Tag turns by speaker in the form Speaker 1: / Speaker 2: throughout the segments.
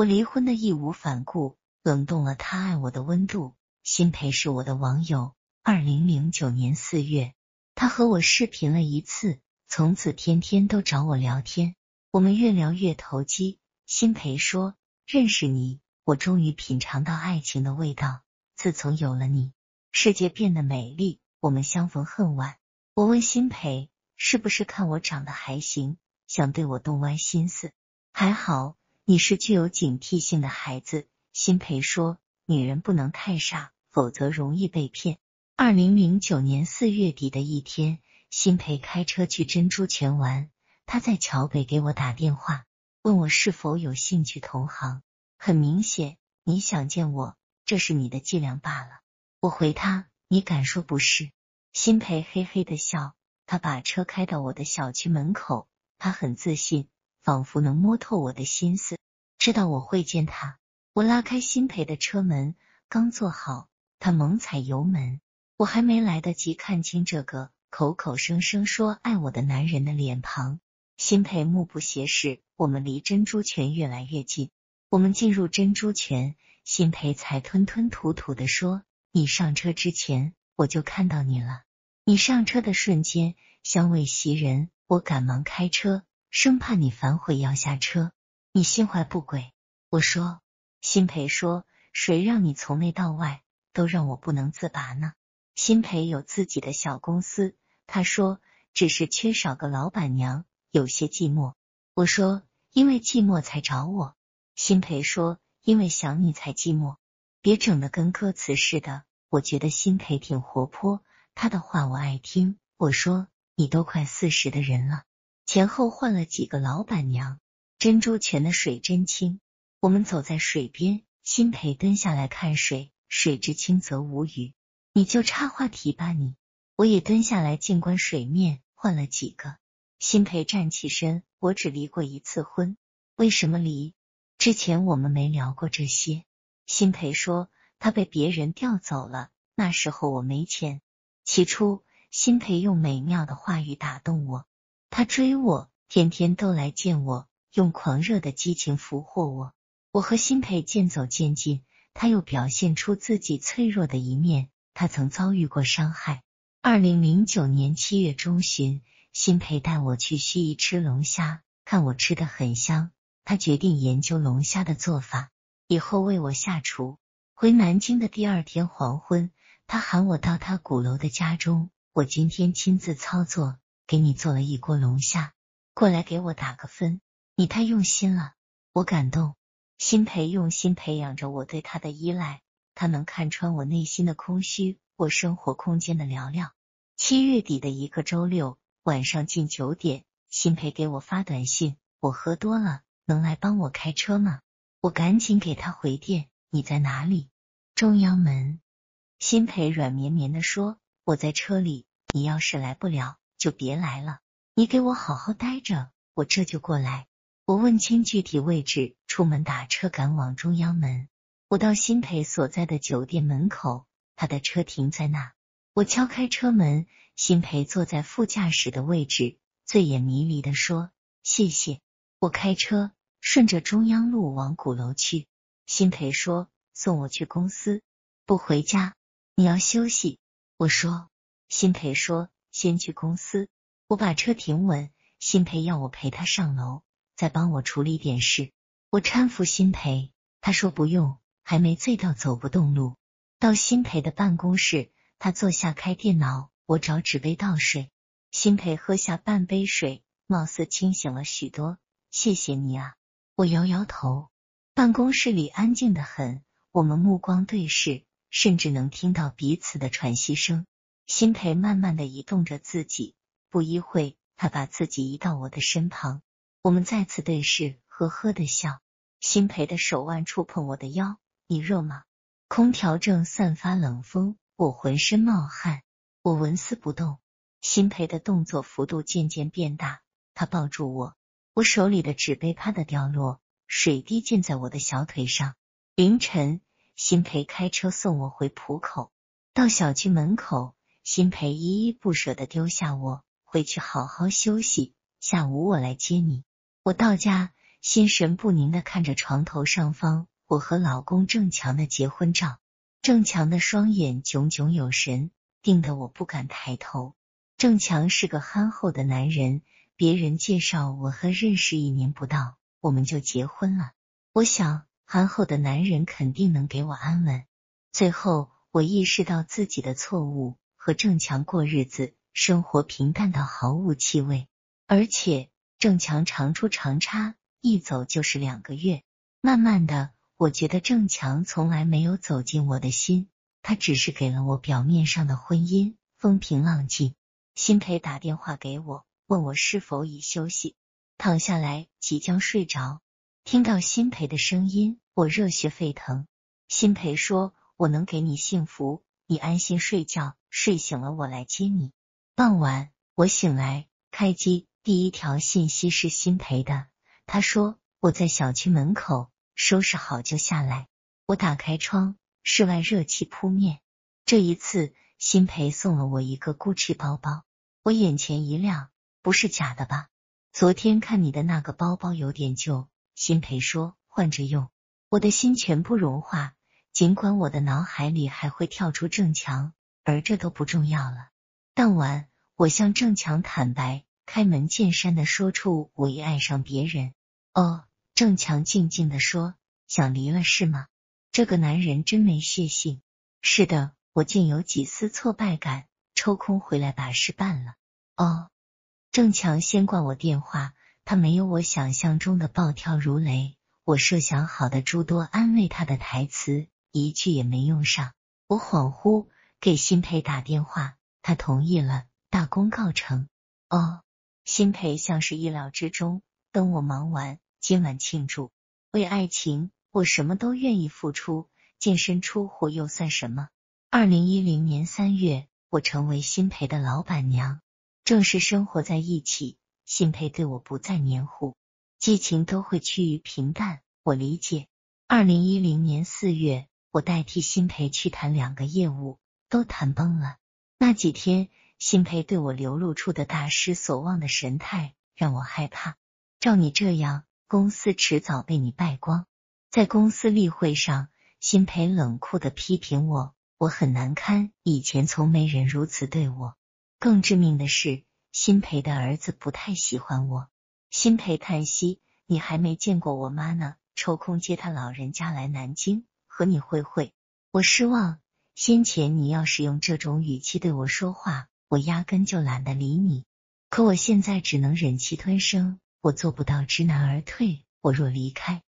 Speaker 1: 我离婚的义无反顾，冷冻了他爱我的温度。辛培是我的网友，二零零九年四月，他和我视频了一次，从此天天都找我聊天，我们越聊越投机。辛培说：“认识你，我终于品尝到爱情的味道。自从有了你，世界变得美丽。”我们相逢恨晚。我问辛培：“是不是看我长得还行，想对我动歪心思？”还好，你是具有警惕性的孩子。辛培说：“女人不能太傻，否则容易被骗。”二零零九年四月底的一天，辛培开车去珍珠泉玩，他在桥北给我打电话。问我是否有兴趣同行，很明显，你想见我，这是你的伎俩罢了。我回他，你敢说不是？辛培嘿嘿的笑，他把车开到我的小区门口，他很自信，仿佛能摸透我的心思，知道我会见他。我拉开辛培的车门，刚坐好，他猛踩油门，我还没来得及看清这个口口声声说爱我的男人的脸庞。辛培目不斜视，我们离珍珠泉越来越近。我们进入珍珠泉，辛培才吞吞吐吐的说：“你上车之前，我就看到你了。你上车的瞬间，香味袭人，我赶忙开车，生怕你反悔要下车。你心怀不轨。”我说。辛培说：“谁让你从内到外都让我不能自拔呢？”辛培有自己的小公司，他说：“只是缺少个老板娘。”有些寂寞，我说因为寂寞才找我。辛培说因为想你才寂寞，别整的跟歌词似的。我觉得辛培挺活泼，他的话我爱听。我说你都快四十的人了，前后换了几个老板娘。珍珠泉的水真清，我们走在水边，辛培蹲下来看水，水之清则无语。你就插话题吧，你。我也蹲下来静观水面，换了几个。辛培站起身，我只离过一次婚，为什么离？之前我们没聊过这些。辛培说他被别人调走了，那时候我没钱。起初，辛培用美妙的话语打动我，他追我，天天都来见我，用狂热的激情俘获我。我和辛培渐走渐近，他又表现出自己脆弱的一面，他曾遭遇过伤害。二零零九年七月中旬。辛培带我去盱眙吃龙虾，看我吃的很香，他决定研究龙虾的做法，以后为我下厨。回南京的第二天黄昏，他喊我到他鼓楼的家中，我今天亲自操作，给你做了一锅龙虾，过来给我打个分。你太用心了，我感动。辛培用心培养着我对他的依赖，他能看穿我内心的空虚，我生活空间的寥寥。七月底的一个周六。晚上近九点，辛培给我发短信：“我喝多了，能来帮我开车吗？”我赶紧给他回电：“你在哪里？”中央门。辛培软绵绵的说：“我在车里，你要是来不了，就别来了。你给我好好待着，我这就过来。”我问清具体位置，出门打车赶往中央门。我到辛培所在的酒店门口，他的车停在那。我敲开车门。辛培坐在副驾驶的位置，醉眼迷离的说：“谢谢。”我开车顺着中央路往鼓楼去。辛培说：“送我去公司，不回家，你要休息。”我说：“辛培说先去公司。”我把车停稳，辛培要我陪他上楼，再帮我处理点事。我搀扶辛培，他说不用，还没醉到走不动路。到辛培的办公室，他坐下开电脑。我找纸杯倒水，辛培喝下半杯水，貌似清醒了许多。谢谢你啊！我摇摇头。办公室里安静的很，我们目光对视，甚至能听到彼此的喘息声。辛培慢慢的移动着自己，不一会，他把自己移到我的身旁，我们再次对视，呵呵的笑。辛培的手腕触碰我的腰，你热吗？空调正散发冷风，我浑身冒汗。我纹丝不动，辛培的动作幅度渐渐变大。他抱住我，我手里的纸杯啪的掉落，水滴溅在我的小腿上。凌晨，辛培开车送我回浦口。到小区门口，辛培依依不舍的丢下我，回去好好休息。下午我来接你。我到家，心神不宁的看着床头上方我和老公郑强的结婚照。郑强的双眼炯炯有神，盯得我不敢抬头。郑强是个憨厚的男人，别人介绍我和认识一年不到，我们就结婚了。我想，憨厚的男人肯定能给我安稳。最后，我意识到自己的错误，和郑强过日子，生活平淡到毫无气味，而且郑强常出常差，一走就是两个月。慢慢的。我觉得郑强从来没有走进我的心，他只是给了我表面上的婚姻风平浪静。辛培打电话给我，问我是否已休息，躺下来即将睡着。听到辛培的声音，我热血沸腾。辛培说：“我能给你幸福，你安心睡觉，睡醒了我来接你。”傍晚我醒来，开机第一条信息是辛培的，他说：“我在小区门口。”收拾好就下来。我打开窗，室外热气扑面。这一次，辛培送了我一个 GUCCI 包包，我眼前一亮，不是假的吧？昨天看你的那个包包有点旧，辛培说换着用。我的心全部融化，尽管我的脑海里还会跳出郑强，而这都不重要了。当晚，我向郑强坦白，开门见山的说出我已爱上别人。哦。郑强静静的说：“想离了是吗？这个男人真没血性。”是的，我竟有几丝挫败感，抽空回来把事办了。哦，郑强先挂我电话，他没有我想象中的暴跳如雷。我设想好的诸多安慰他的台词，一句也没用上。我恍惚给辛培打电话，他同意了，大功告成。哦，辛培像是意料之中。等我忙完。今晚庆祝，为爱情，我什么都愿意付出。净身出户又算什么？二零一零年三月，我成为新培的老板娘，正式生活在一起。新培对我不再黏糊，激情都会趋于平淡。我理解。二零一零年四月，我代替新培去谈两个业务，都谈崩了。那几天，新培对我流露出的大失所望的神态，让我害怕。照你这样。公司迟早被你败光。在公司例会上，辛培冷酷的批评我，我很难堪。以前从没人如此对我。更致命的是，辛培的儿子不太喜欢我。辛培叹息：“你还没见过我妈呢，抽空接他老人家来南京和你会会。”我失望。先前你要是用这种语气对我说话，我压根就懒得理你。可我现在只能忍气吞声。我做不到知难而退。我若离开，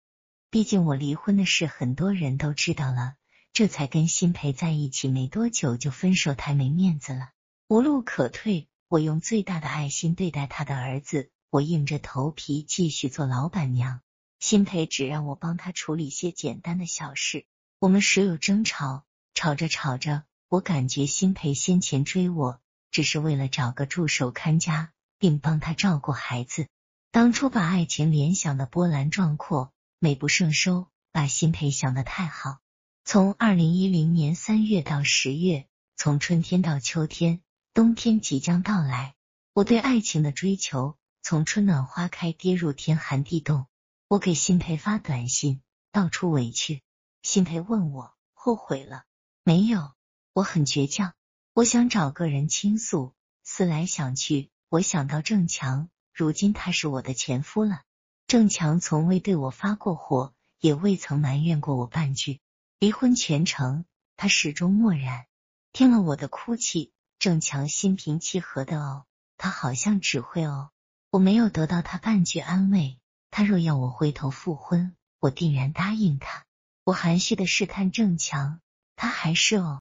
Speaker 1: 毕竟我离婚的事很多人都知道了。这才跟辛培在一起没多久就分手，太没面子了。无路可退，我用最大的爱心对待他的儿子。我硬着头皮继续做老板娘。辛培只让我帮他处理些简单的小事。我们时有争吵，吵着吵着，我感觉辛培先前追我，只是为了找个助手看家，并帮他照顾孩子。当初把爱情联想的波澜壮阔、美不胜收，把辛培想的太好。从二零一零年三月到十月，从春天到秋天，冬天即将到来。我对爱情的追求，从春暖花开跌入天寒地冻。我给辛培发短信，道出委屈。辛培问我后悔了没有？我很倔强，我想找个人倾诉。思来想去，我想到郑强。如今他是我的前夫了。郑强从未对我发过火，也未曾埋怨过我半句。离婚全程，他始终漠然。听了我的哭泣，郑强心平气和的哦，他好像只会哦。我没有得到他半句安慰。他若要我回头复婚，我定然答应他。我含蓄的试探郑强，他还是哦。